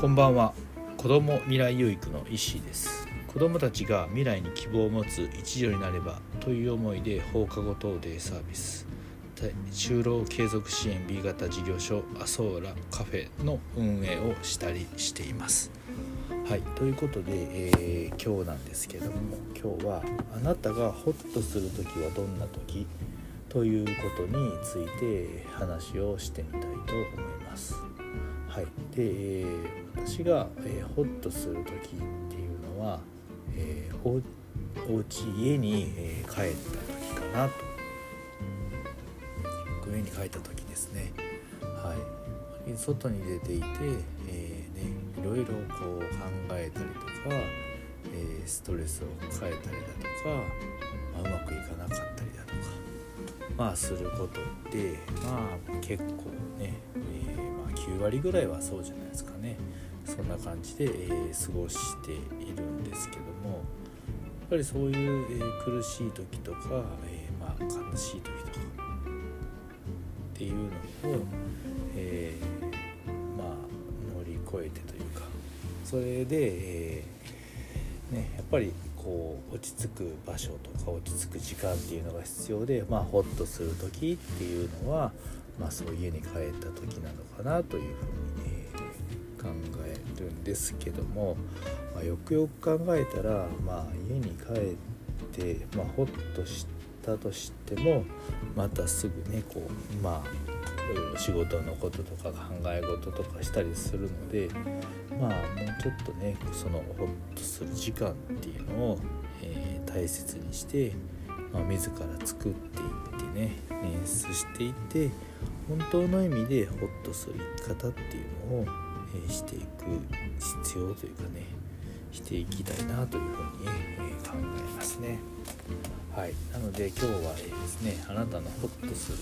こんばんは。子ども未来養育の石井です。子どもたちが未来に希望を持つ一助になればという思いで放課後等デイサービス。就労継続支援 B 型事業所アソーラカフェの運営をしたりしています。はいということで、えー、今日なんですけども今日はあなたがホッとする時はどんな時？ということについて話をしてみたいと思います。はい。で、え、私が、え、ホッとする時っていうのは、えー、おお家家に、え、帰った時かなと。家に帰った時ですね。はい。外に出ていて、えー、ねいろいろこう考えたりとか、えー、ストレスを抱えたりだとか、まあすることでまあ結構ね、えー、まあ、9割ぐらいはそうじゃないですかね。そんな感じで、えー、過ごしているんですけどもやっぱりそういう、えー、苦しい時とか、えまあ、悲しい時とかっていうのを、えまあ乗り越えてというかそれで、えね、やっぱりこう落ち着く場所とか落ち着く時間っていうのが必要でまあホッとする時っていうのは、まあ、そう家に帰った時なのかなというふうに、えー、考えるんですけども、まあ、よくよく考えたら、まあ、家に帰って、まあ、ホッとしたとしてもまたすぐねこうまあ仕事のこととか考え事とかしたりするのでまあもうちょっとねそのホッとする時間っていうのを、えー、大切にして、まあ、自ら作っていってね捻出していって本当の意味でホッとする生き方っていうのを、えー、していく必要というかねしていきたいなというふうに、えー、考えますね。はい、なので今日は、ですねあなたのホッとする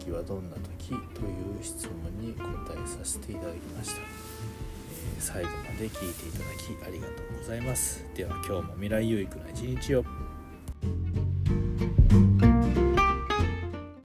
時はどんな時という質問に答えさせていただきました、えー、最後まで聞いていただきありがとうございます。では今日も未来有益な一日を。